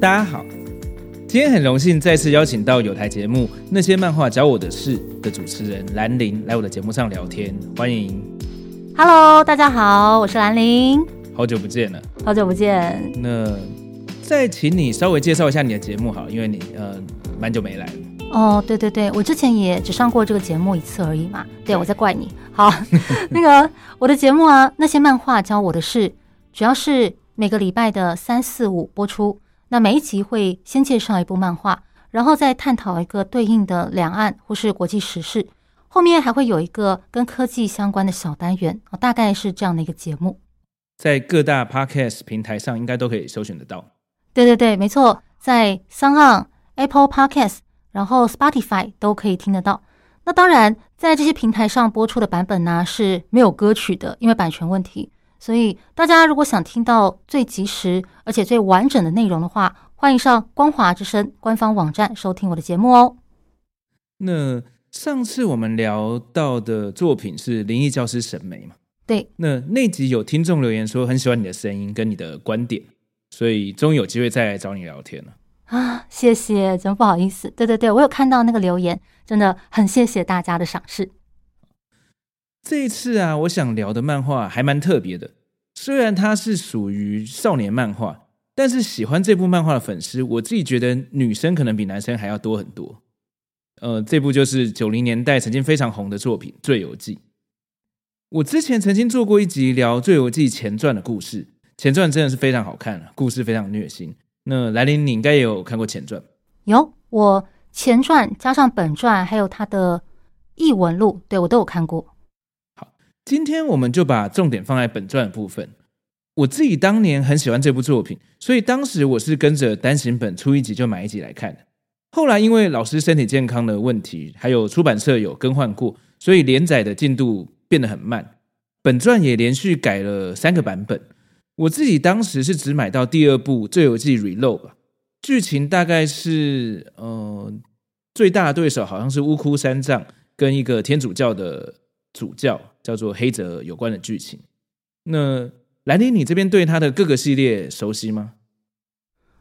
大家好，今天很荣幸再次邀请到有台节目《那些漫画教我的事》的主持人兰陵来我的节目上聊天，欢迎。Hello，大家好，我是兰陵，好久不见了，好久不见。那再请你稍微介绍一下你的节目好，因为你呃蛮久没来了。哦，对对对，我之前也只上过这个节目一次而已嘛。对，我在怪你。好，那个我的节目啊，《那些漫画教我的事》，主要是每个礼拜的三四五播出。那每一集会先介绍一部漫画，然后再探讨一个对应的两岸或是国际时事，后面还会有一个跟科技相关的小单元，大概是这样的一个节目。在各大 Podcast 平台上应该都可以搜寻得到。对对对，没错，在 SoundOn、Apple Podcast，然后 Spotify 都可以听得到。那当然，在这些平台上播出的版本呢是没有歌曲的，因为版权问题。所以，大家如果想听到最及时而且最完整的内容的话，欢迎上光华之声官方网站收听我的节目哦。那上次我们聊到的作品是《灵异教师审美》嘛？对。那那集有听众留言说很喜欢你的声音跟你的观点，所以终于有机会再来找你聊天了。啊，谢谢，真不好意思。对对对，我有看到那个留言，真的很谢谢大家的赏识。这一次啊，我想聊的漫画还蛮特别的。虽然它是属于少年漫画，但是喜欢这部漫画的粉丝，我自己觉得女生可能比男生还要多很多。呃，这部就是九零年代曾经非常红的作品《醉游记》。我之前曾经做过一集聊《醉游记》前传的故事，前传真的是非常好看啊，故事非常虐心。那兰陵，你应该也有看过前传？有，我前传加上本传，还有它的异闻录，对，我都有看过。今天我们就把重点放在本传的部分。我自己当年很喜欢这部作品，所以当时我是跟着单行本出一集就买一集来看的。后来因为老师身体健康的问题，还有出版社有更换过，所以连载的进度变得很慢。本传也连续改了三个版本。我自己当时是只买到第二部《醉游记 Reload》吧。剧情大概是，呃，最大的对手好像是巫哭三藏跟一个天主教的主教。叫做黑泽有关的剧情。那兰陵，你这边对他的各个系列熟悉吗？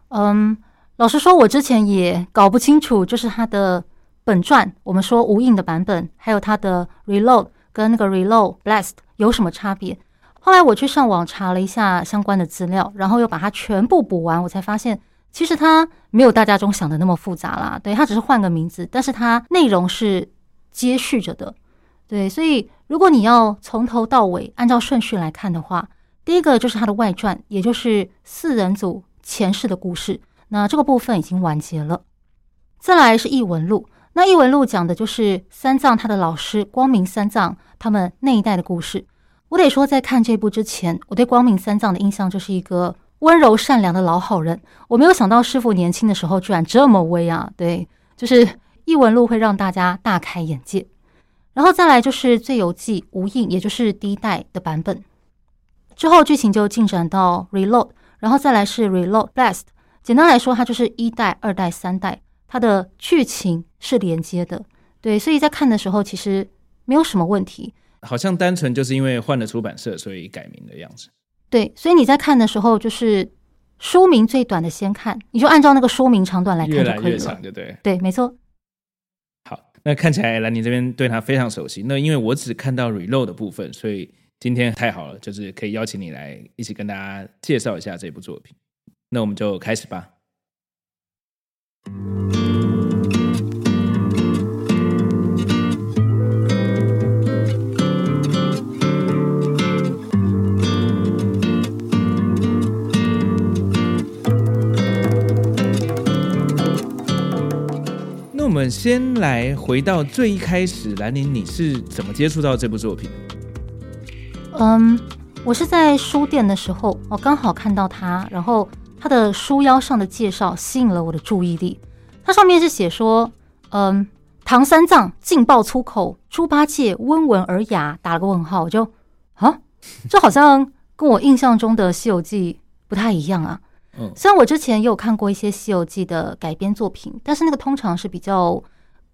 嗯，老实说，我之前也搞不清楚，就是他的本传，我们说无印的版本，还有他的 Reload 跟那个 Reload Blast 有什么差别。后来我去上网查了一下相关的资料，然后又把它全部补完，我才发现，其实它没有大家中想的那么复杂啦。对，它只是换个名字，但是它内容是接续着的。对，所以如果你要从头到尾按照顺序来看的话，第一个就是他的外传，也就是四人组前世的故事。那这个部分已经完结了。再来是异闻录，那异闻录讲的就是三藏他的老师光明三藏他们那一代的故事。我得说，在看这部之前，我对光明三藏的印象就是一个温柔善良的老好人。我没有想到师傅年轻的时候居然这么威啊！对，就是异闻录会让大家大开眼界。然后再来就是《醉游记》无印，也就是第一代的版本。之后剧情就进展到 Reload，然后再来是 Reload Blast。简单来说，它就是一代、二代、三代，它的剧情是连接的。对，所以在看的时候其实没有什么问题。好像单纯就是因为换了出版社，所以改名的样子。对，所以你在看的时候，就是书名最短的先看，你就按照那个书名长短来看就可以了。越来越长，对不对？对，没错。那看起来兰陵这边对他非常熟悉。那因为我只看到 reload 的部分，所以今天太好了，就是可以邀请你来一起跟大家介绍一下这部作品。那我们就开始吧。我们先来回到最一开始，兰陵，你是怎么接触到这部作品？嗯，我是在书店的时候，我刚好看到它，然后它的书腰上的介绍吸引了我的注意力。它上面是写说，嗯，唐三藏劲爆粗口，猪八戒温文尔雅，打了个问号。我就啊，这好像跟我印象中的《西游记》不太一样啊。嗯，虽然我之前也有看过一些《西游记》的改编作品，但是那个通常是比较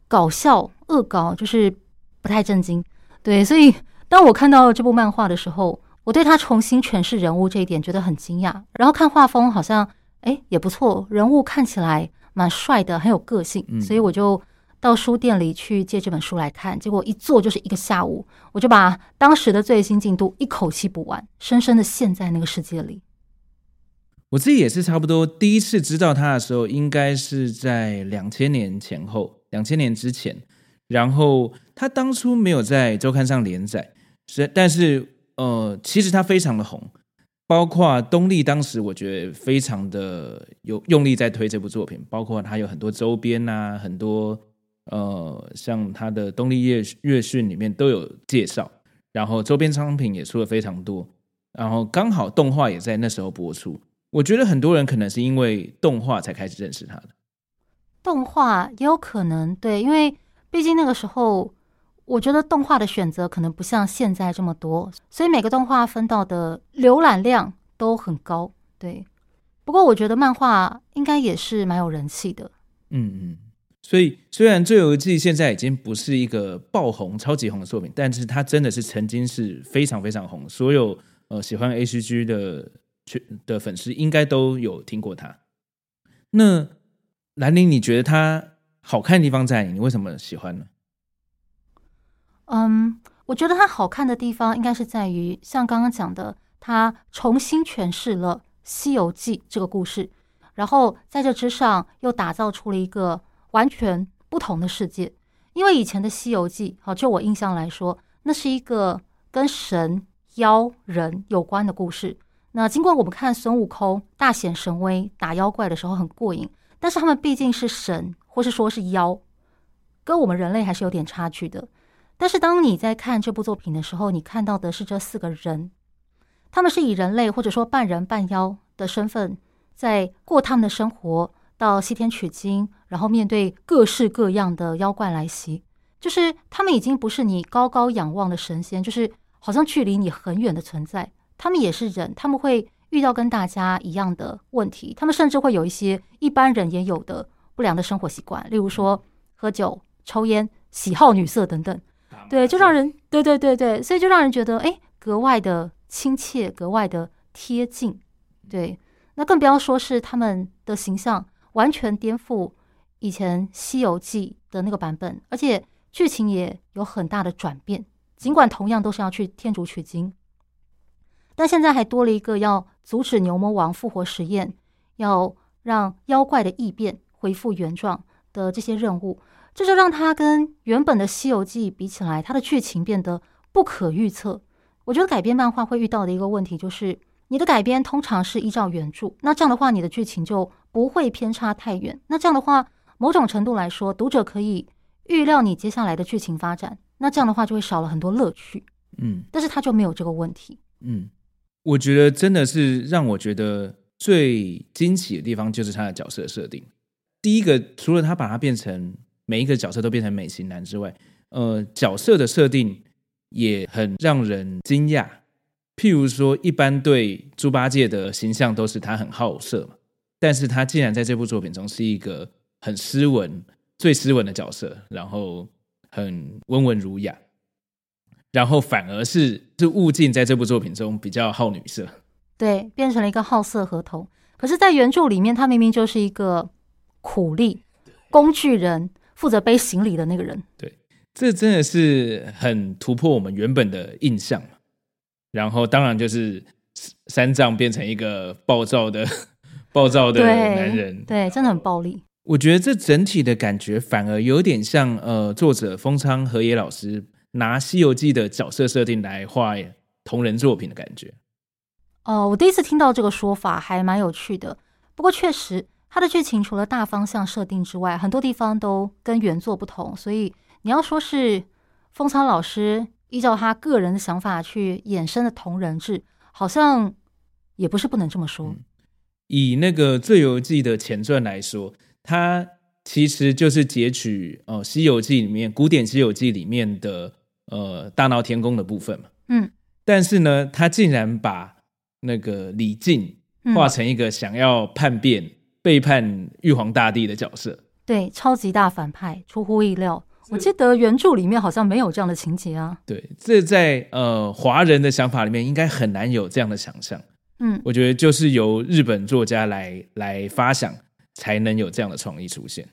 搞笑、恶搞，就是不太正经。对，所以当我看到这部漫画的时候，我对他重新诠释人物这一点觉得很惊讶。然后看画风，好像哎也不错，人物看起来蛮帅的，很有个性。所以我就到书店里去借这本书来看。结果一坐就是一个下午，我就把当时的最新进度一口气补完，深深的陷在那个世界里。我自己也是差不多第一次知道他的时候，应该是在两千年前后，两千年之前。然后他当初没有在周刊上连载，是但是呃，其实他非常的红，包括东立当时我觉得非常的有用力在推这部作品，包括他有很多周边啊，很多呃，像他的东立月月讯里面都有介绍，然后周边商品也出了非常多，然后刚好动画也在那时候播出，我觉得很多人可能是因为动画才开始认识他的，动画也有可能对，因为。毕竟那个时候，我觉得动画的选择可能不像现在这么多，所以每个动画分到的浏览量都很高。对，不过我觉得漫画应该也是蛮有人气的。嗯嗯，所以虽然《最游记》现在已经不是一个爆红、超级红的作品，但是它真的是曾经是非常非常红，所有呃喜欢 ACG 的的粉丝应该都有听过他。那兰陵，你觉得他？好看的地方在你，你为什么喜欢呢？嗯，我觉得他好看的地方应该是在于，像刚刚讲的，他重新诠释了《西游记》这个故事，然后在这之上又打造出了一个完全不同的世界。因为以前的《西游记》，好，就我印象来说，那是一个跟神、妖、人有关的故事。那尽管我们看孙悟空大显神威打妖怪的时候很过瘾，但是他们毕竟是神。或是说是妖，跟我们人类还是有点差距的。但是当你在看这部作品的时候，你看到的是这四个人，他们是以人类或者说半人半妖的身份在过他们的生活，到西天取经，然后面对各式各样的妖怪来袭，就是他们已经不是你高高仰望的神仙，就是好像距离你很远的存在。他们也是人，他们会遇到跟大家一样的问题，他们甚至会有一些一般人也有的。不良的生活习惯，例如说喝酒、抽烟、喜好女色等等，对，就让人对对对对，所以就让人觉得哎，格外的亲切，格外的贴近。对，那更不要说是他们的形象完全颠覆以前《西游记》的那个版本，而且剧情也有很大的转变。尽管同样都是要去天竺取经，但现在还多了一个要阻止牛魔王复活实验，要让妖怪的异变。恢复原状的这些任务，这就让他跟原本的《西游记》比起来，它的剧情变得不可预测。我觉得改编漫画会遇到的一个问题就是，你的改编通常是依照原著，那这样的话，你的剧情就不会偏差太远。那这样的话，某种程度来说，读者可以预料你接下来的剧情发展，那这样的话就会少了很多乐趣。嗯，但是他就没有这个问题。嗯，我觉得真的是让我觉得最惊喜的地方，就是他的角色设定。第一个，除了他把他变成每一个角色都变成美型男之外，呃，角色的设定也很让人惊讶。譬如说，一般对猪八戒的形象都是他很好色嘛，但是他竟然在这部作品中是一个很斯文、最斯文的角色，然后很温文儒雅，然后反而是是悟镜在这部作品中比较好女色，对，变成了一个好色河童。可是，在原著里面，他明明就是一个。苦力工具人，负责背行李的那个人。对，这真的是很突破我们原本的印象。然后，当然就是三藏变成一个暴躁的、暴躁的男人。对，对，真的很暴力。我觉得这整体的感觉反而有点像呃，作者风仓和野老师拿《西游记》的角色设定来画同人作品的感觉。哦、呃，我第一次听到这个说法，还蛮有趣的。不过，确实。它的剧情除了大方向设定之外，很多地方都跟原作不同，所以你要说是风仓老师依照他个人的想法去衍生的同人志，好像也不是不能这么说。嗯，以那个《醉游记》的前传来说，它其实就是截取哦，呃《西游记》里面古典《西游记》里面的呃大闹天宫的部分嘛。嗯，但是呢，他竟然把那个李靖画成一个想要叛变、嗯、背叛玉皇大帝的角色，对，超级大反派，出乎意料。我记得原著里面好像没有这样的情节啊。对，这在呃华人的想法里面应该很难有这样的想象。嗯，我觉得就是由日本作家来来发想，才能有这样的创意出现。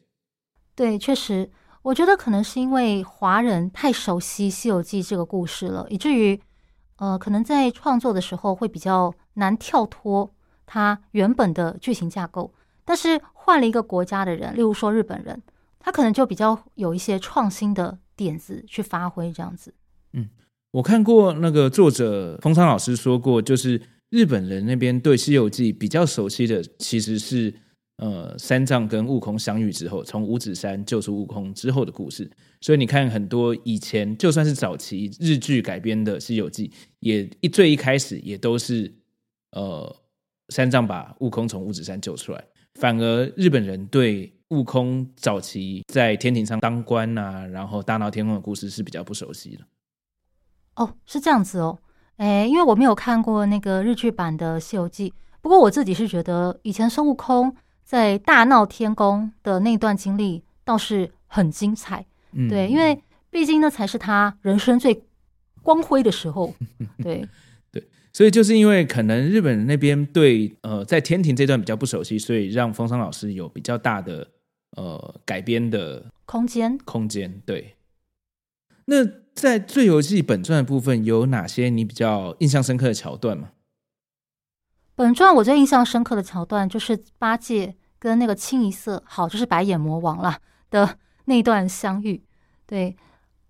对，确实，我觉得可能是因为华人太熟悉《西游记》这个故事了，以至于呃，可能在创作的时候会比较难跳脱它原本的剧情架构。但是换了一个国家的人，例如说日本人。他可能就比较有一些创新的点子去发挥，这样子。嗯，我看过那个作者风仓老师说过，就是日本人那边对《西游记》比较熟悉的，其实是呃三藏跟悟空相遇之后，从五指山救出悟空之后的故事。所以你看，很多以前就算是早期日剧改编的《西游记》，也一最一开始也都是呃三藏把悟空从五指山救出来，反而日本人对。悟空早期在天庭上当官啊，然后大闹天宫的故事是比较不熟悉的。哦，是这样子哦。诶，因为我没有看过那个日剧版的《西游记》，不过我自己是觉得以前孙悟空在大闹天宫的那段经历倒是很精彩。嗯，对，因为毕竟那才是他人生最光辉的时候。对。对所以就是因为可能日本人那边对呃在天庭这段比较不熟悉，所以让风桑老师有比较大的呃改编的空间空间。对，那在《醉游记》本传的部分有哪些你比较印象深刻的桥段吗？本传我最印象深刻的桥段就是八戒跟那个清一色，好就是白眼魔王啦的 那段相遇，对。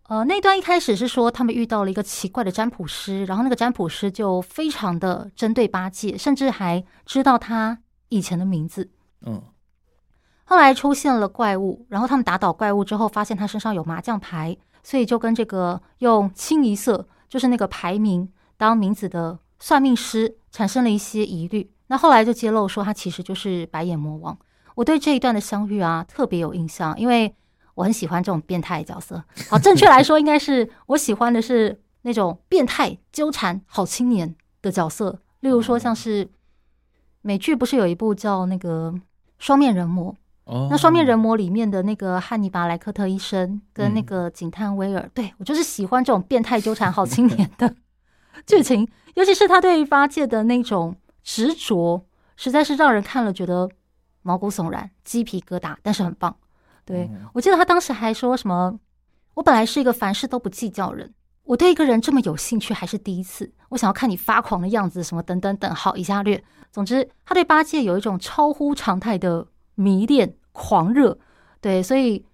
呃，那段一开始是说他们遇到了一个奇怪的占卜师，然后那个占卜师就非常的针对八戒，甚至还知道他以前的名字。嗯，后来出现了怪物，然后他们打倒怪物之后，发现他身上有麻将牌，所以就跟这个用清一色就是那个牌名当名字的算命师产生了一些疑虑。那后来就揭露说他其实就是白眼魔王。我对这一段的相遇啊特别有印象，因为。我很喜欢这种变态角色。好，正确来说，应该是我喜欢的是那种变态纠缠好青年的角色。例如说，像是美剧不是有一部叫那个《双面人魔》？哦，那《双面人魔》里面的那个汉尼拔莱克特医生跟那个警探威尔，对，我就是喜欢这种变态纠缠好青年的剧情。尤其是他对于八戒的那种执着，实在是让人看了觉得毛骨悚然、鸡皮疙瘩，但是很棒。对，我记得他当时还说什么：“我本来是一个凡事都不计较人，我对一个人这么有兴趣还是第一次。我想要看你发狂的样子，什么等等等。”好，以下略。总之，他对八戒有一种超乎常态的迷恋狂热。对，所以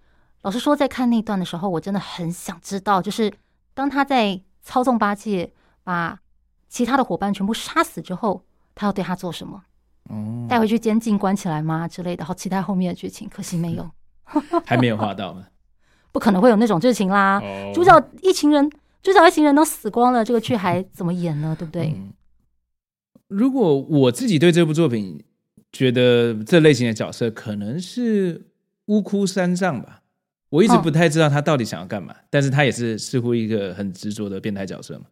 老实说，在看那段的时候，我真的很想知道，就是当他在操纵八戒把其他的伙伴全部杀死之后，他要对他做什么？哦，带回去监禁关起来吗？之类的。好期待后面的剧情，可惜没有。还没有画到呢，不可能会有那种剧情啦。Oh. 主角一群人，主角一群人都死光了，这个剧还怎么演呢？对不对？嗯，如果我自己对这部作品觉得这类型的角色可能是乌哭三藏吧，我一直不太知道他到底想要干嘛，oh. 但是他也是似乎一个很执着的变态角色嘛。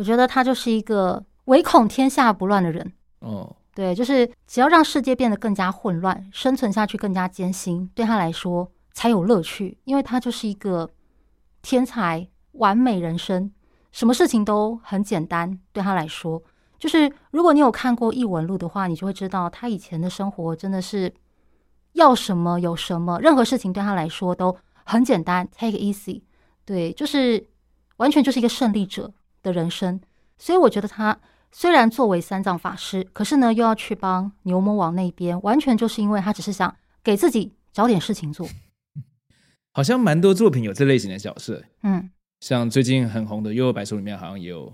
我觉得他就是一个唯恐天下不乱的人。哦。Oh. 对，就是只要让世界变得更加混乱，生存下去更加艰辛，对他来说才有乐趣。因为他就是一个天才，完美人生，什么事情都很简单。对他来说，就是如果你有看过《异闻录》的话，你就会知道他以前的生活真的是要什么有什么，任何事情对他来说都很简单，take easy。对，就是完全就是一个胜利者的人生。所以我觉得他。虽然作为三藏法师，可是呢，又要去帮牛魔王那边，完全就是因为他只是想给自己找点事情做。好像蛮多作品有这类型的角色，嗯，像最近很红的《幽游白书》里面好像也有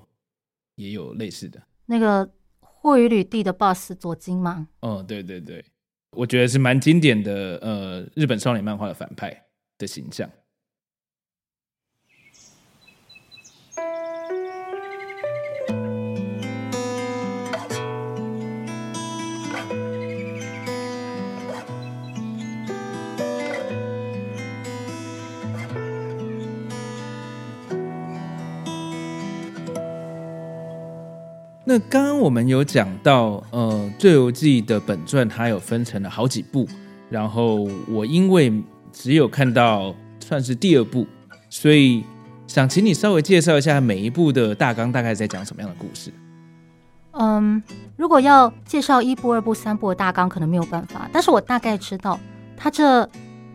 也有类似的。那个霍雨旅地的 boss 左京吗？嗯，对对对，我觉得是蛮经典的，呃，日本少年漫画的反派的形象。那刚刚我们有讲到，呃，《罪游记》的本传它有分成了好几部，然后我因为只有看到算是第二部，所以想请你稍微介绍一下每一部的大纲，大概在讲什么样的故事。嗯，如果要介绍一部、二部、三部的大纲，可能没有办法，但是我大概知道它这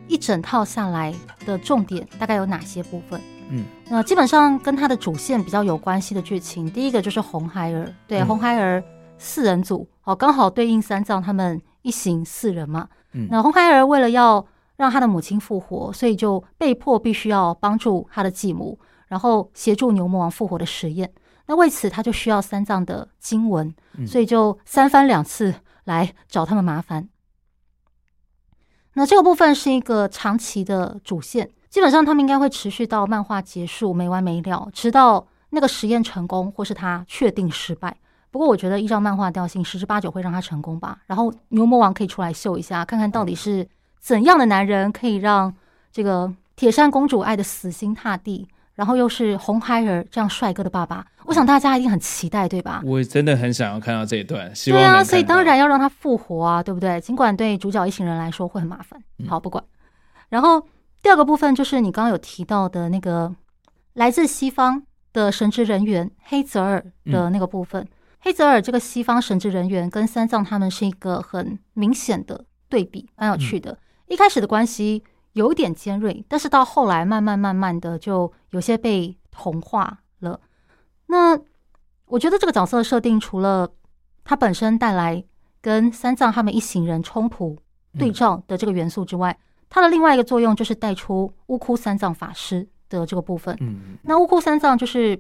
一整套下来的重点大概有哪些部分。嗯，那基本上跟他的主线比较有关系的剧情，第一个就是红孩儿，对，红孩儿四人组，哦，刚好对应三藏他们一行四人嘛。嗯，那红孩儿为了要让他的母亲复活，所以就被迫必须要帮助他的继母，然后协助牛魔王复活的实验。那为此他就需要三藏的经文，所以就三番两次来找他们麻烦。那这个部分是一个长期的主线。基本上他们应该会持续到漫画结束没完没了，直到那个实验成功或是他确定失败。不过我觉得依照漫画调性，十之八九会让他成功吧。然后牛魔王可以出来秀一下，看看到底是怎样的男人可以让这个铁扇公主爱的死心塌地，然后又是红孩儿这样帅哥的爸爸。我想大家一定很期待，对吧？我真的很想要看到这一段。希望对啊，所以当然要让他复活啊，对不对？尽管对主角一行人来说会很麻烦。好，不管。然后。第二个部分就是你刚刚有提到的那个来自西方的神职人员黑泽尔的那个部分。嗯、黑泽尔这个西方神职人员跟三藏他们是一个很明显的对比，蛮有趣的。嗯、一开始的关系有点尖锐，但是到后来慢慢慢慢的就有些被同化了。那我觉得这个角色的设定，除了他本身带来跟三藏他们一行人冲突对照的这个元素之外，它的另外一个作用就是带出乌窟三藏法师的这个部分。嗯，那乌窟三藏就是，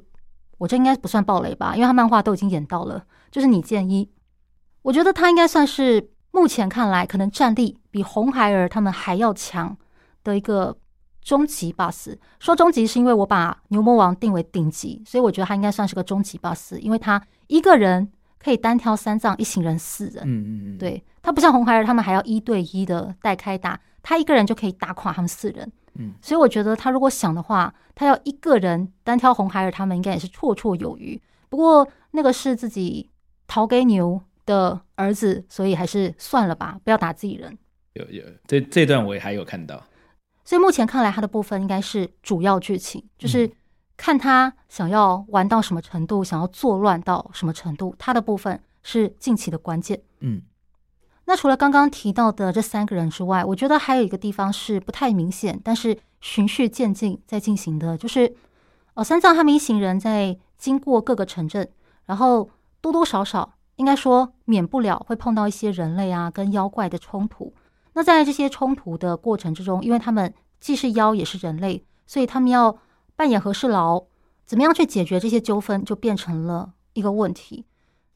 我这应该不算暴雷吧，因为他漫画都已经演到了，就是你建一，我觉得他应该算是目前看来可能战力比红孩儿他们还要强的一个终极 BOSS。说终极是因为我把牛魔王定为顶级，所以我觉得他应该算是个终极 BOSS，因为他一个人可以单挑三藏一行人四人。嗯嗯嗯，对，他不像红孩儿他们还要一对一的带开打。他一个人就可以打垮他们四人，嗯，所以我觉得他如果想的话，他要一个人单挑红孩儿，他们应该也是绰绰有余。不过那个是自己逃给牛的儿子，所以还是算了吧，不要打自己人。有有，这这段我也还有看到。所以目前看来，他的部分应该是主要剧情，就是看他想要玩到什么程度，想要作乱到什么程度，他的部分是近期的关键。嗯。那除了刚刚提到的这三个人之外，我觉得还有一个地方是不太明显，但是循序渐进在进行的，就是哦，三藏他们一行人在经过各个城镇，然后多多少少应该说免不了会碰到一些人类啊跟妖怪的冲突。那在这些冲突的过程之中，因为他们既是妖也是人类，所以他们要扮演和事佬，怎么样去解决这些纠纷，就变成了一个问题。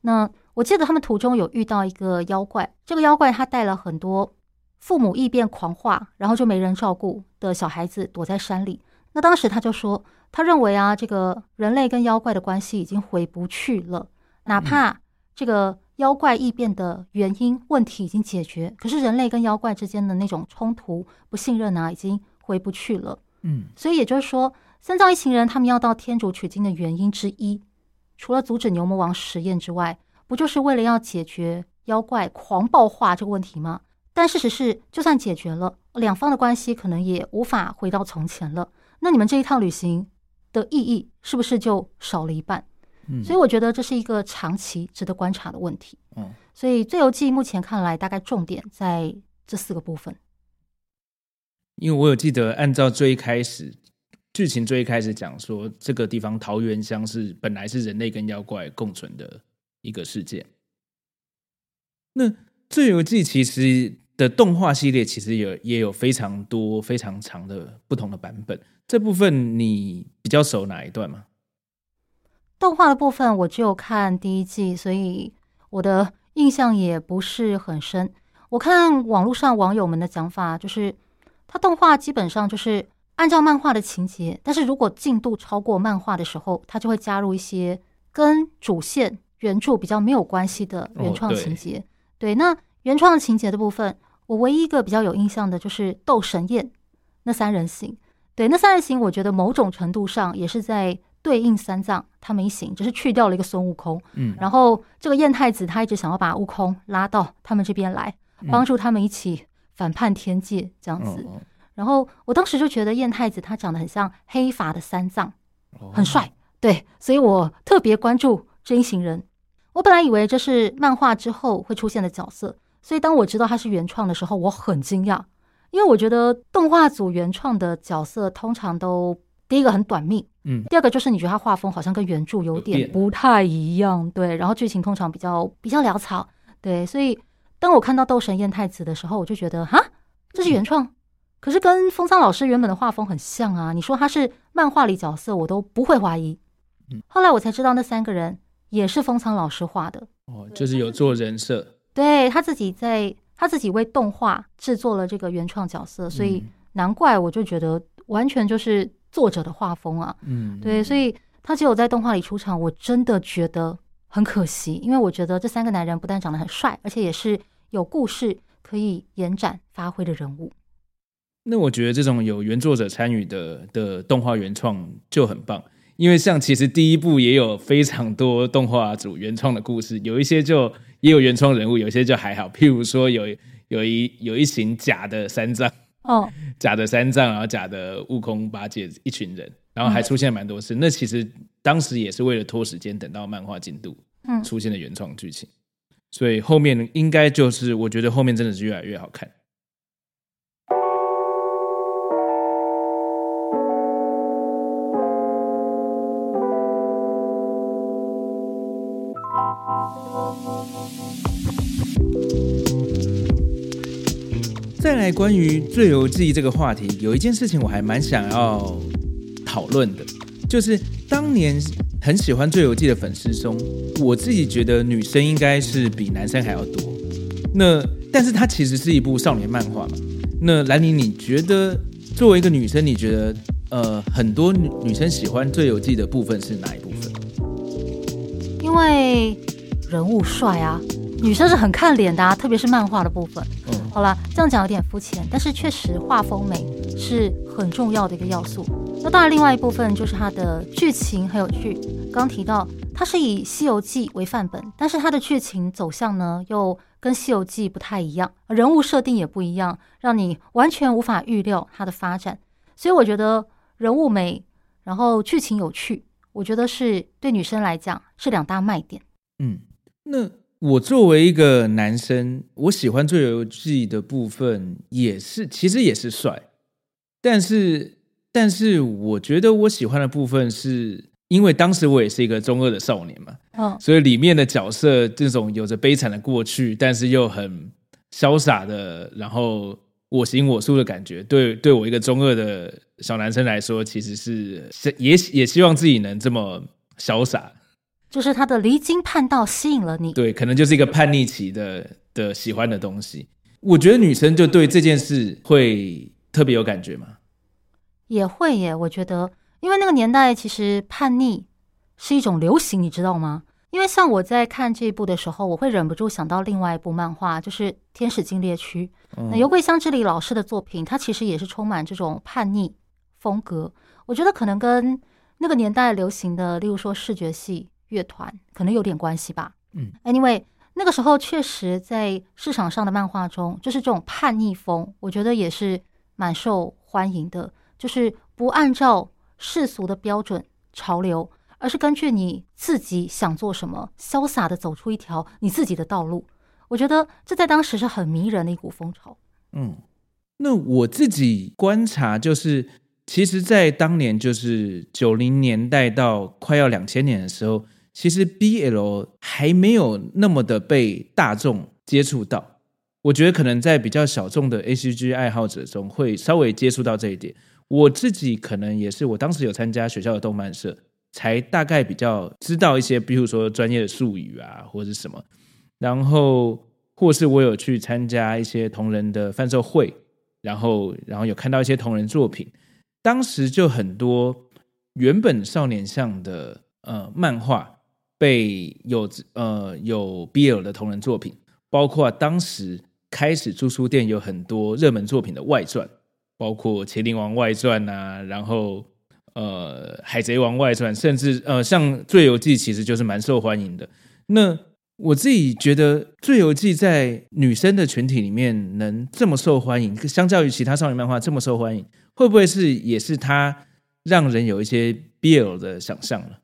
那我记得他们途中有遇到一个妖怪，这个妖怪他带了很多父母异变狂化，然后就没人照顾的小孩子躲在山里。那当时他就说，他认为啊，这个人类跟妖怪的关系已经回不去了，哪怕这个妖怪异变的原因问题已经解决，可是人类跟妖怪之间的那种冲突、不信任啊，已经回不去了。嗯，所以也就是说，三藏一行人他们要到天竺取经的原因之一，除了阻止牛魔王实验之外，不就是为了要解决妖怪狂暴化这个问题吗？但事实是，就算解决了，两方的关系可能也无法回到从前了。那你们这一趟旅行的意义是不是就少了一半？嗯，所以我觉得这是一个长期值得观察的问题。嗯，所以《最游记》目前看来，大概重点在这四个部分。因为我有记得，按照最开始剧情最一开始讲说，这个地方桃源乡是本来是人类跟妖怪共存的。一个事件。那《罪游记》其实的动画系列其实有也有非常多非常长的不同的版本。这部分你比较熟哪一段吗？动画的部分我只有看第一季，所以我的印象也不是很深。我看网络上网友们的讲法，就是它动画基本上就是按照漫画的情节，但是如果进度超过漫画的时候，它就会加入一些跟主线。原著比较没有关系的原创情节，哦、对，对，那原创情节的部分，我唯一一个比较有印象的就是斗神宴那三人行，对，那三人行，我觉得某种程度上也是在对应三藏他们一行，就是去掉了一个孙悟空。嗯，然后这个燕太子他一直想要把悟空拉到他们这边来，帮助他们一起反叛天界这样子。嗯、然后我当时就觉得燕太子他长得很像黑发的三藏，哦、很帅。对，所以我特别关注这一行人。我本来以为这是漫画之后会出现的角色，所以当我知道他是原创的时候，我很惊讶，因为我觉得动画组原创的角色通常都第一个很短命，嗯，第二个就是你觉得他画风好像跟原著有点不太一样，对，然后剧情通常比较比较潦草，对，所以当我看到斗神燕太子的时候，我就觉得哈，这是原创，可是跟风仓老师原本的画风很像啊，你说他是漫画里角色，我都不会怀疑。后来我才知道那三个人。也是封仓老师画的。哦，就是有做人设，对，他自己在他自己为动画制作了这个原创角色，所以难怪我就觉得完全就是作者的画风啊，嗯，对，所以他只有在动画里出场，我真的觉得很可惜，因为我觉得这三个男人不但长得很帅，而且也是有故事可以延展发挥的人物。那我觉得这种有原作者参与的的动画原创就很棒。因为像其实第一部也有非常多动画组原创的故事，有一些就也有原创人物，有些就还好。譬如说有有一有一群假的三藏哦，假的三藏，然后假的悟空八戒一群人，然后还出现蛮多次。嗯、那其实当时也是为了拖时间，等到漫画进度，嗯，出现的原创剧情。所以后面应该就是我觉得后面真的是越来越好看。再来，关于《罪游记》这个话题，有一件事情我还蛮想要讨论的，就是当年很喜欢《罪游记》的粉丝中，我自己觉得女生应该是比男生还要多。那但是它其实是一部少年漫画嘛。那兰妮，你觉得作为一个女生，你觉得呃很多女生喜欢《罪游记》的部分是哪一部分？因为人物帅啊，女生是很看脸的啊，特别是漫画的部分。好啦，这样讲有点肤浅，但是确实画风美是很重要的一个要素。那当然，另外一部分就是它的剧情很有趣。刚提到它是以《西游记》为范本，但是它的剧情走向呢又跟《西游记》不太一样，人物设定也不一样，让你完全无法预料它的发展。所以我觉得人物美，然后剧情有趣。我觉得是对女生来讲是两大卖点。嗯，那我作为一个男生，我喜欢《做游记》的部分也是，其实也是帅。但是，但是我觉得我喜欢的部分是因为当时我也是一个中二的少年嘛，哦，所以里面的角色这种有着悲惨的过去，但是又很潇洒的，然后。我行我素的感觉，对对我一个中二的小男生来说，其实是也也希望自己能这么潇洒。就是他的离经叛道吸引了你，对，可能就是一个叛逆期的的喜欢的东西。我觉得女生就对这件事会特别有感觉吗？也会耶，我觉得，因为那个年代其实叛逆是一种流行，你知道吗？因为像我在看这一部的时候，我会忍不住想到另外一部漫画，就是《天使禁猎区》。那由桂香织里老师的作品，它其实也是充满这种叛逆风格。我觉得可能跟那个年代流行的，例如说视觉系乐团，可能有点关系吧。嗯，Anyway，那个时候确实在市场上的漫画中，就是这种叛逆风，我觉得也是蛮受欢迎的，就是不按照世俗的标准潮流。而是根据你自己想做什么，潇洒的走出一条你自己的道路。我觉得这在当时是很迷人的一股风潮。嗯，那我自己观察就是，其实，在当年就是九零年代到快要两千年的时候，其实 BL 还没有那么的被大众接触到。我觉得可能在比较小众的 ACG 爱好者中会稍微接触到这一点。我自己可能也是，我当时有参加学校的动漫社。才大概比较知道一些，比如说专业的术语啊，或者是什么，然后或是我有去参加一些同人的贩售会，然后然后有看到一些同人作品，当时就很多原本少年向的呃漫画被有呃有 BL 的同人作品，包括当时开始出书店有很多热门作品的外传，包括《麒麟王外传》啊，然后。呃《海贼王外传》，甚至呃像《醉游记》，其实就是蛮受欢迎的。那我自己觉得《醉游记》在女生的群体里面能这么受欢迎，相较于其他少女漫画这么受欢迎，会不会是也是它让人有一些 BL 的想象呢？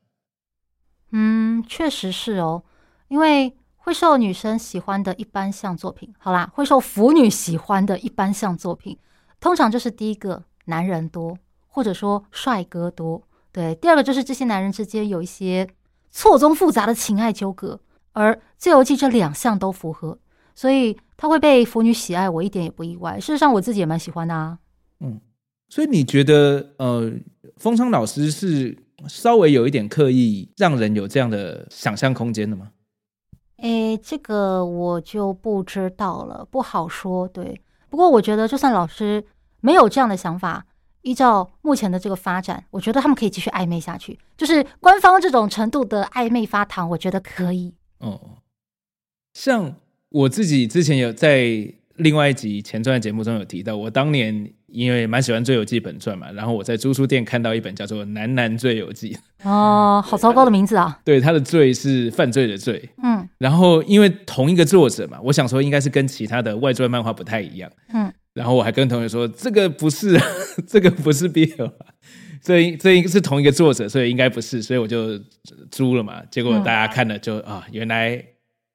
嗯，确实是哦，因为会受女生喜欢的一般向作品，好啦，会受腐女喜欢的一般向作品，通常就是第一个男人多，或者说帅哥多，对，第二个就是这些男人之间有一些错综复杂的情爱纠葛，而《自由记》这两项都符合，所以他会被腐女喜爱，我一点也不意外。事实上，我自己也蛮喜欢的啊。嗯，所以你觉得，呃，风昌老师是稍微有一点刻意让人有这样的想象空间的吗？诶，这个我就不知道了，不好说。对，不过我觉得，就算老师没有这样的想法，依照目前的这个发展，我觉得他们可以继续暧昧下去。就是官方这种程度的暧昧发糖，我觉得可以。哦，像我自己之前有在另外一集前传的节目中有提到，我当年因为蛮喜欢《醉游记》本传嘛，然后我在租书店看到一本叫做《男男醉游记》。哦，好糟糕的名字啊！对，他的“罪”是犯罪的“罪”。嗯，然后因为同一个作者嘛，我想说应该是跟其他的外传漫画不太一样。嗯，然后我还跟同学说，这个不是，这个不是 BL。这这一个是同一个作者，所以应该不是，所以我就租了嘛。结果大家看了就、嗯、啊，原来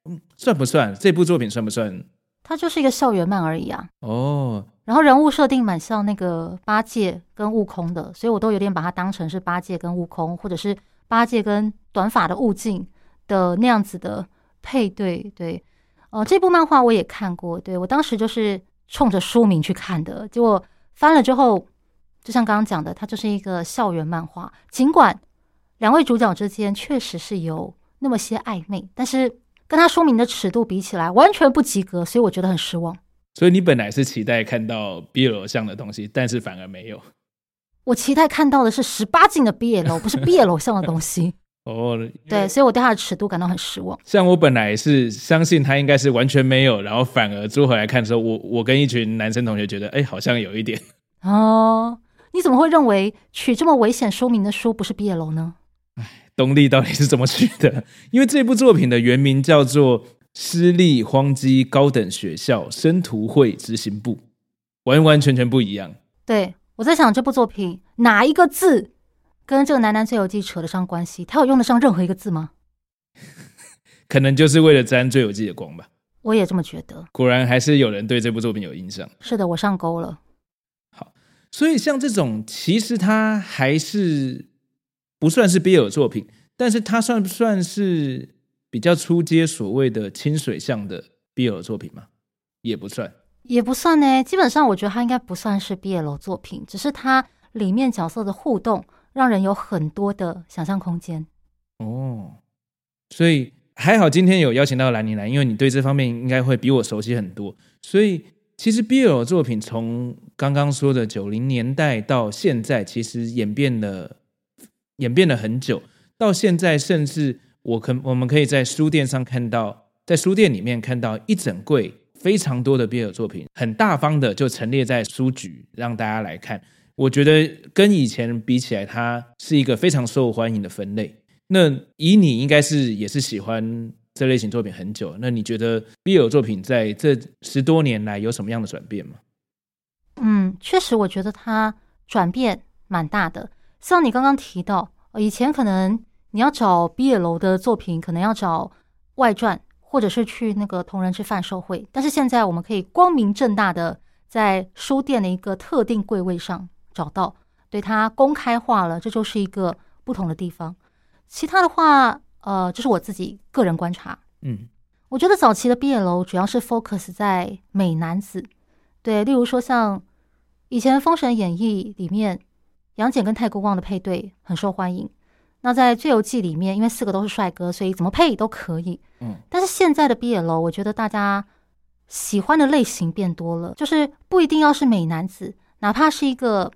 嗯，算不算这部作品算不算？它就是一个校园漫而已啊。哦，然后人物设定蛮像那个八戒跟悟空的，所以我都有点把它当成是八戒跟悟空，或者是八戒跟短发的悟净的那样子的配对。对，呃，这部漫画我也看过，对，我当时就是冲着书名去看的，结果翻了之后。就像刚刚讲的，它就是一个校园漫画。尽管两位主角之间确实是有那么些暧昧，但是跟他说明的尺度比起来，完全不及格，所以我觉得很失望。所以你本来是期待看到 BL 像的东西，但是反而没有。我期待看到的是十八禁的 BL，不是 BL 像的东西。哦，对，所以我对他的尺度感到很失望。像我本来是相信他应该是完全没有，然后反而租回来看的时候，我我跟一群男生同学觉得，哎，好像有一点哦。你怎么会认为取这么危险说明的书不是 BL 呢？哎，东立到底是怎么取的？因为这部作品的原名叫做《私立荒基高等学校生徒会执行部》，完完全全不一样。对，我在想这部作品哪一个字跟这个《男男最游记》扯得上关系？他有用得上任何一个字吗？可能就是为了沾《最游记》的光吧。我也这么觉得。果然还是有人对这部作品有印象。是的，我上钩了。好所以像这种，其实它还是不算是 BL 作品，但是它算不算是比较初阶所谓的清水向的 BL 作品吗？也不算，也不算呢。基本上，我觉得它应该不算是 BL 作品，只是它里面角色的互动让人有很多的想象空间。哦，所以还好今天有邀请到兰妮来，因为你对这方面应该会比我熟悉很多，所以。其实 BL 作品从刚刚说的九零年代到现在，其实演变了，演变了很久。到现在，甚至我可我们可以在书店上看到，在书店里面看到一整柜非常多的比尔作品，很大方的就陈列在书局让大家来看。我觉得跟以前比起来，它是一个非常受欢迎的分类。那以你应该是也是喜欢。这类型作品很久，那你觉得比尔作品在这十多年来有什么样的转变吗？嗯，确实，我觉得它转变蛮大的。像你刚刚提到，以前可能你要找毕业楼的作品，可能要找外传，或者是去那个同人之贩售会。但是现在我们可以光明正大的在书店的一个特定柜位上找到，对它公开化了，这就是一个不同的地方。其他的话。呃，这是我自己个人观察。嗯，我觉得早期的毕业楼主要是 focus 在美男子，对，例如说像以前《封神演义》里面杨戬跟太公望的配对很受欢迎。那在《醉游记》里面，因为四个都是帅哥，所以怎么配都可以。嗯，但是现在的 BL，我觉得大家喜欢的类型变多了，就是不一定要是美男子，哪怕是一个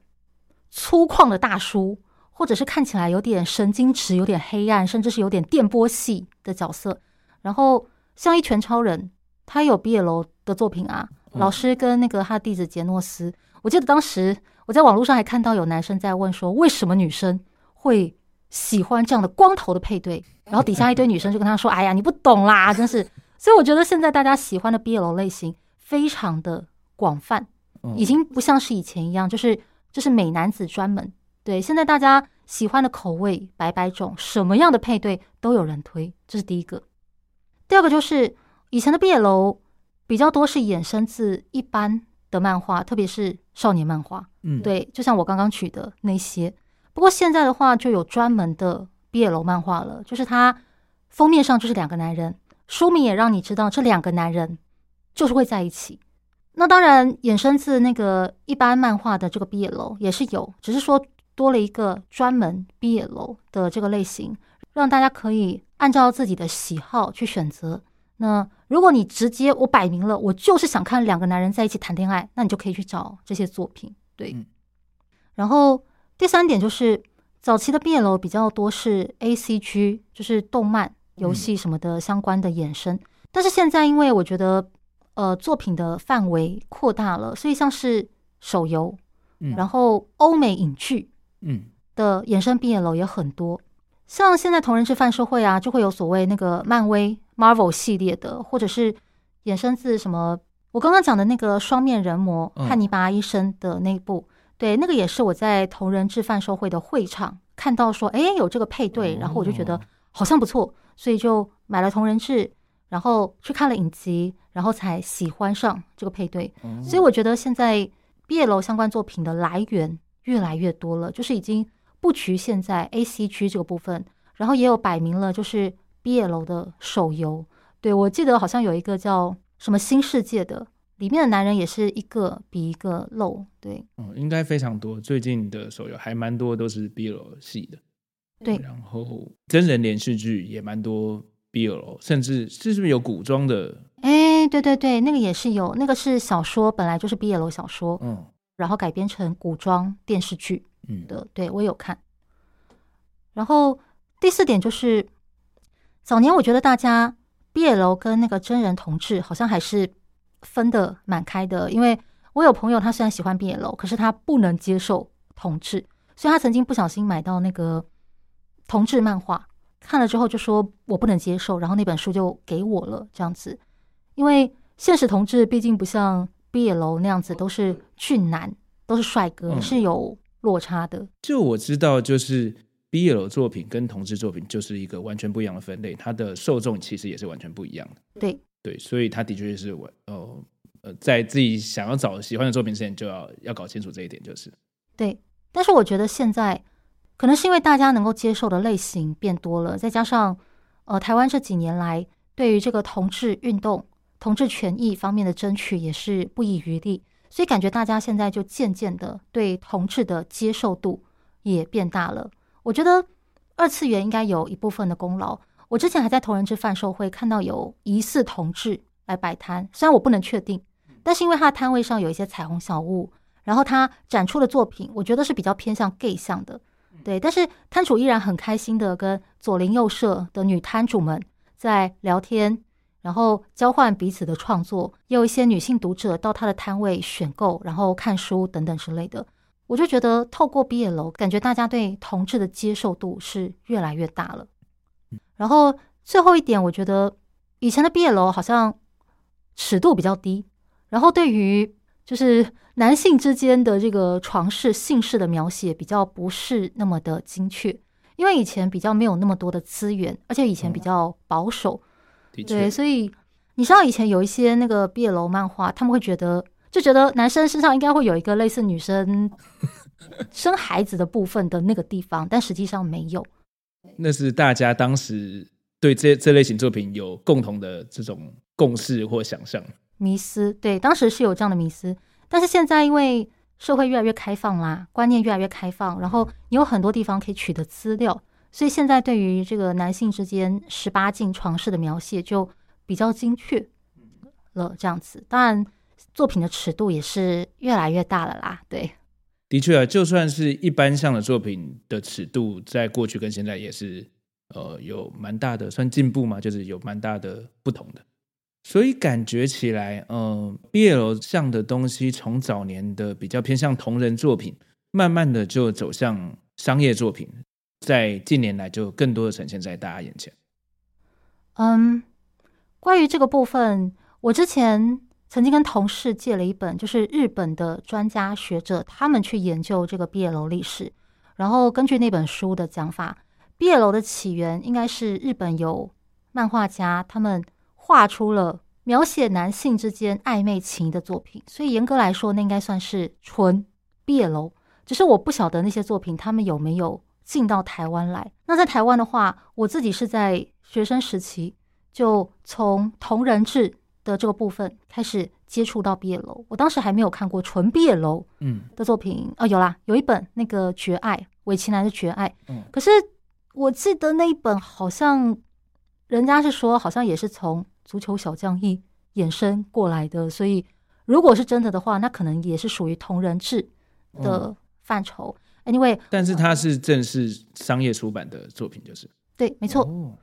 粗犷的大叔。或者是看起来有点神经质、有点黑暗，甚至是有点电波系的角色。然后像一拳超人，他有 BL 的作品啊。老师跟那个他的弟子杰诺斯，我记得当时我在网络上还看到有男生在问说，为什么女生会喜欢这样的光头的配对？然后底下一堆女生就跟他说：“哎呀，你不懂啦，真是。”所以我觉得现在大家喜欢的 BL 类型非常的广泛，已经不像是以前一样，就是就是美男子专门。对，现在大家喜欢的口味百百种，什么样的配对都有人推，这是第一个。第二个就是以前的 BL 比较多是衍生自一般的漫画，特别是少年漫画。嗯，对，就像我刚刚取的那些。不过现在的话，就有专门的 BL 漫画了，就是它封面上就是两个男人，书名也让你知道这两个男人就是会在一起。那当然，衍生自那个一般漫画的这个 BL 也是有，只是说。多了一个专门 BL 的这个类型，让大家可以按照自己的喜好去选择。那如果你直接我摆明了，我就是想看两个男人在一起谈恋爱，那你就可以去找这些作品。对。嗯、然后第三点就是，早期的毕业楼比较多是 ACG，就是动漫、游戏什么的相关的衍生。嗯、但是现在，因为我觉得呃作品的范围扩大了，所以像是手游，嗯、然后欧美影剧。嗯，的衍生毕业楼也很多，像现在同人志贩售会啊，就会有所谓那个漫威 Marvel 系列的，或者是衍生自什么我刚刚讲的那个双面人魔汉尼拔医生的那一部，对，那个也是我在同人志贩售会的会场看到说，哎，有这个配对，然后我就觉得好像不错，所以就买了同人志，然后去看了影集，然后才喜欢上这个配对，所以我觉得现在毕业楼相关作品的来源。越来越多了，就是已经不局限在 A、C 区这个部分，然后也有摆明了就是 BL 的手游。对，我记得好像有一个叫什么新世界的，里面的男人也是一个比一个露。对，嗯，应该非常多。最近的手游还蛮多，都是 BL 系的。对，然后真人连续剧也蛮多 BL，甚至是是不是有古装的？哎，对对对，那个也是有，那个是小说，本来就是 BL 小说。嗯。然后改编成古装电视剧的，嗯、对，我有看。然后第四点就是，早年我觉得大家 BL 跟那个真人同志好像还是分的蛮开的，因为我有朋友他虽然喜欢 BL，可是他不能接受同志，所以他曾经不小心买到那个同志漫画，看了之后就说我不能接受，然后那本书就给我了，这样子，因为现实同志毕竟不像。BL 那样子都是俊男，都是帅哥，嗯、是有落差的。就我知道，就是 BL 作品跟同志作品就是一个完全不一样的分类，它的受众其实也是完全不一样的。对对，所以他的确是我呃呃，在自己想要找喜欢的作品之前，就要要搞清楚这一点，就是对。但是我觉得现在可能是因为大家能够接受的类型变多了，再加上呃，台湾这几年来对于这个同志运动。同志权益方面的争取也是不遗余力，所以感觉大家现在就渐渐的对同志的接受度也变大了。我觉得二次元应该有一部分的功劳。我之前还在同人志贩售会看到有疑似同志来摆摊，虽然我不能确定，但是因为他的摊位上有一些彩虹小物，然后他展出的作品，我觉得是比较偏向 gay 向的，对。但是摊主依然很开心的跟左邻右舍的女摊主们在聊天。然后交换彼此的创作，也有一些女性读者到他的摊位选购，然后看书等等之类的。我就觉得透过 BL，感觉大家对同志的接受度是越来越大了。然后最后一点，我觉得以前的 BL 好像尺度比较低，然后对于就是男性之间的这个床事、性事的描写比较不是那么的精确，因为以前比较没有那么多的资源，而且以前比较保守。对，所以你知道以前有一些那个毕业楼漫画，他们会觉得就觉得男生身上应该会有一个类似女生 生孩子的部分的那个地方，但实际上没有。那是大家当时对这这类型作品有共同的这种共识或想象迷思。对，当时是有这样的迷思，但是现在因为社会越来越开放啦，观念越来越开放，然后你有很多地方可以取得资料。所以现在对于这个男性之间十八禁床事的描写就比较精确了，这样子。当然，作品的尺度也是越来越大了啦。对，的确啊，就算是一般向的作品的尺度，在过去跟现在也是呃有蛮大的算进步嘛，就是有蛮大的不同的。所以感觉起来，嗯，BL 向的东西从早年的比较偏向同人作品，慢慢的就走向商业作品，在近年来就更多的呈现在大家眼前。嗯，关于这个部分，我之前曾经跟同事借了一本，就是日本的专家学者他们去研究这个毕业楼历史，然后根据那本书的讲法毕业楼的起源应该是日本有漫画家他们。画出了描写男性之间暧昧情谊的作品，所以严格来说，那应该算是纯毕业楼。只是我不晓得那些作品他们有没有进到台湾来。那在台湾的话，我自己是在学生时期就从同人志的这个部分开始接触到毕业楼。我当时还没有看过纯毕业楼嗯的作品，嗯、哦，有啦，有一本那个《绝爱》，韦奇南的《绝爱》。嗯，可是我记得那一本好像人家是说，好像也是从。足球小将一衍生过来的，所以如果是真的的话，那可能也是属于同人志的范畴。嗯、Anyway，但是它是正式商业出版的作品，就是对，没错。哦、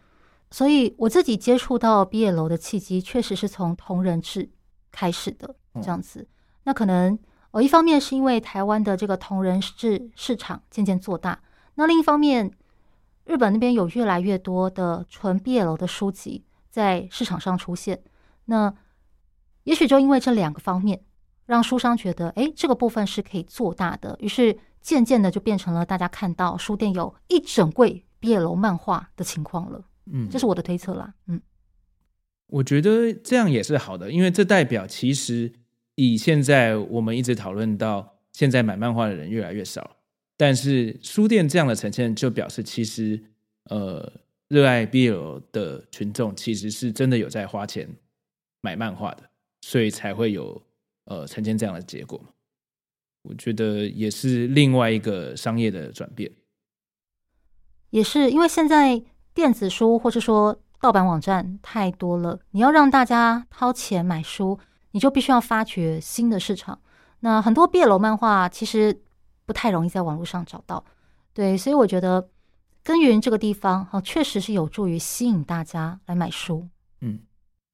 所以我自己接触到毕业楼的契机，确实是从同人志开始的这样子。嗯、那可能哦，一方面是因为台湾的这个同人志市场渐渐做大，那另一方面，日本那边有越来越多的纯毕业楼的书籍。在市场上出现，那也许就因为这两个方面，让书商觉得，哎，这个部分是可以做大的。于是渐渐的就变成了大家看到书店有一整柜毕业楼漫画的情况了。嗯，这是我的推测啦。嗯，我觉得这样也是好的，因为这代表其实以现在我们一直讨论到现在买漫画的人越来越少，但是书店这样的呈现就表示其实呃。热爱 BL 的群众其实是真的有在花钱买漫画的，所以才会有呃呈现这样的结果。我觉得也是另外一个商业的转变。也是因为现在电子书或者说盗版网站太多了，你要让大家掏钱买书，你就必须要发掘新的市场。那很多 B 楼漫画其实不太容易在网络上找到，对，所以我觉得。耕耘这个地方，哈，确实是有助于吸引大家来买书。嗯，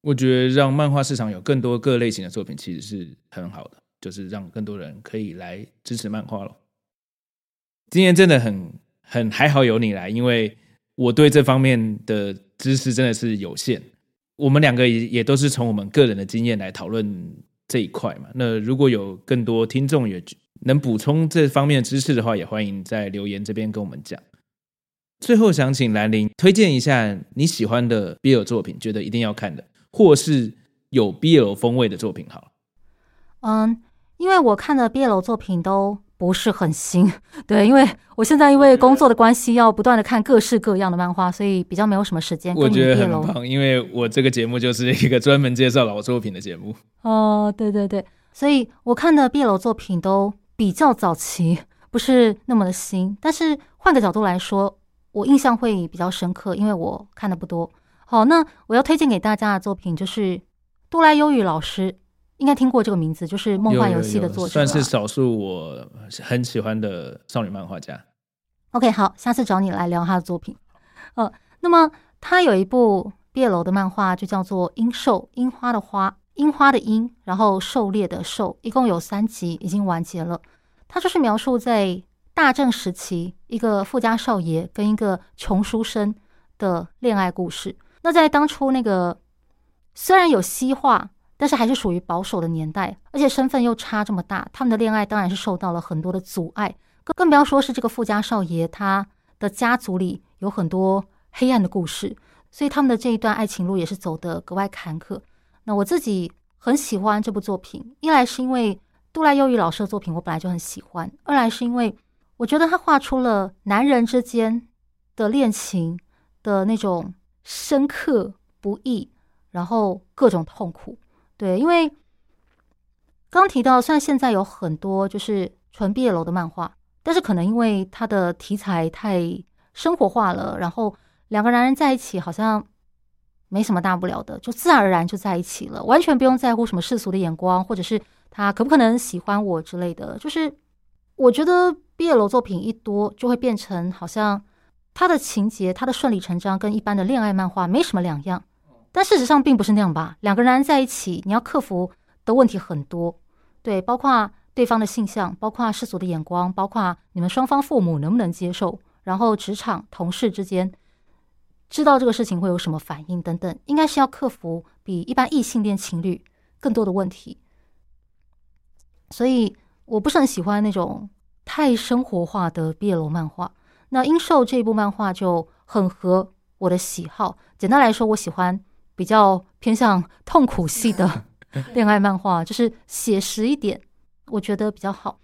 我觉得让漫画市场有更多各类型的作品，其实是很好的，就是让更多人可以来支持漫画了。今天真的很很还好有你来，因为我对这方面的知识真的是有限。我们两个也也都是从我们个人的经验来讨论这一块嘛。那如果有更多听众也能补充这方面的知识的话，也欢迎在留言这边跟我们讲。最后想请兰陵推荐一下你喜欢的 BL 作品，觉得一定要看的，或是有 BL 风味的作品。好，嗯，因为我看的 BL 作品都不是很新，对，因为我现在因为工作的关系，要不断的看各式各样的漫画，所以比较没有什么时间。我觉得很棒，因为我这个节目就是一个专门介绍老作品的节目。哦，对对对，所以我看的 BL 作品都比较早期，不是那么的新。但是换个角度来说。我印象会比较深刻，因为我看的不多。好，那我要推荐给大家的作品就是渡濑悠宇老师，应该听过这个名字，就是《梦幻游戏》的作者，算是少数我很喜欢的少女漫画家。OK，好，下次找你来聊他的作品。呃，那么他有一部别楼的漫画，就叫做《樱狩》，樱花的花，樱花的樱，然后狩猎的狩，一共有三集，已经完结了。他就是描述在。大正时期，一个富家少爷跟一个穷书生的恋爱故事。那在当初那个虽然有西化，但是还是属于保守的年代，而且身份又差这么大，他们的恋爱当然是受到了很多的阻碍。更更不要说是这个富家少爷，他的家族里有很多黑暗的故事，所以他们的这一段爱情路也是走得格外坎坷。那我自己很喜欢这部作品，一来是因为渡濑悠宇老师的作品我本来就很喜欢，二来是因为。我觉得他画出了男人之间的恋情的那种深刻不易，然后各种痛苦。对，因为刚提到，虽然现在有很多就是纯毕业楼的漫画，但是可能因为它的题材太生活化了，然后两个男人在一起好像没什么大不了的，就自然而然就在一起了，完全不用在乎什么世俗的眼光，或者是他可不可能喜欢我之类的。就是我觉得。毕业楼作品一多，就会变成好像他的情节、他的顺理成章跟一般的恋爱漫画没什么两样。但事实上并不是那样吧？两个人在一起，你要克服的问题很多，对，包括对方的性向，包括世俗的眼光，包括你们双方父母能不能接受，然后职场同事之间知道这个事情会有什么反应等等，应该是要克服比一般异性恋情侣更多的问题。所以我不是很喜欢那种太生活化的 BL 漫画。那《英寿》这一部漫画就很合我的喜好。简单来说，我喜欢比较偏向痛苦系的 恋爱漫画，就是写实一点，我觉得比较好。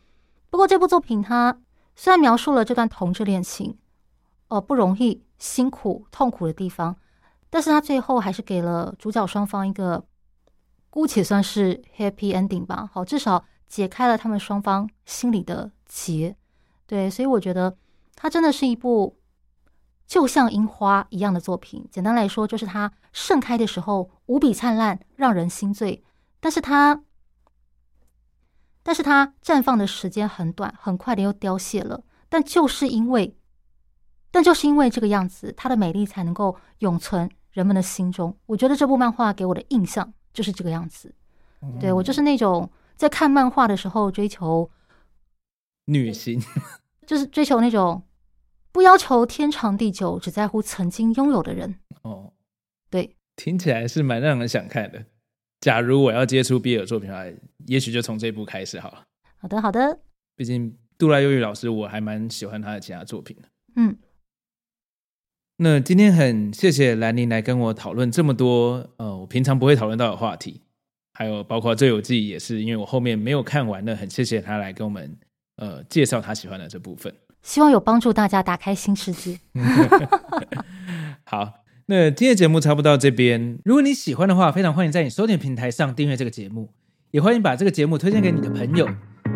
不过这部作品它虽然描述了这段同志恋情，呃，不容易、辛苦、痛苦的地方，但是它最后还是给了主角双方一个姑且算是 happy ending 吧。好，至少解开了他们双方心里的结。对，所以我觉得。它真的是一部就像樱花一样的作品。简单来说，就是它盛开的时候无比灿烂，让人心醉；但是它，但是它绽放的时间很短，很快的又凋谢了。但就是因为，但就是因为这个样子，它的美丽才能够永存人们的心中。我觉得这部漫画给我的印象就是这个样子。嗯、对，我就是那种在看漫画的时候追求女性。就是追求那种不要求天长地久，只在乎曾经拥有的人。哦，对，听起来是蛮让人想看的。假如我要接触 BL 作品的话，也许就从这部开始好了。好的，好的。毕竟杜拉悠宇老师，我还蛮喜欢他的其他作品的。嗯。那今天很谢谢兰妮来跟我讨论这么多，呃，我平常不会讨论到的话题，还有包括《罪游记》，也是因为我后面没有看完的，很谢谢他来跟我们。呃，介绍他喜欢的这部分，希望有帮助大家打开新世界。好，那今天的节目差不多到这边。如果你喜欢的话，非常欢迎在你收听平台上订阅这个节目，也欢迎把这个节目推荐给你的朋友。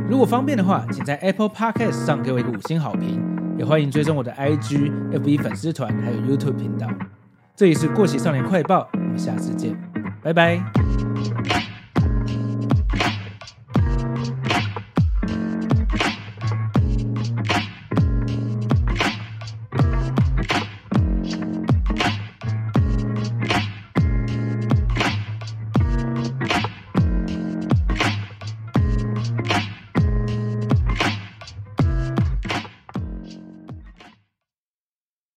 如果方便的话，请在 Apple Podcast 上给我一个五星好评，也欢迎追踪我的 IG、FB 粉丝团还有 YouTube 频道。这里是过期少年快报，我们下次见，拜拜。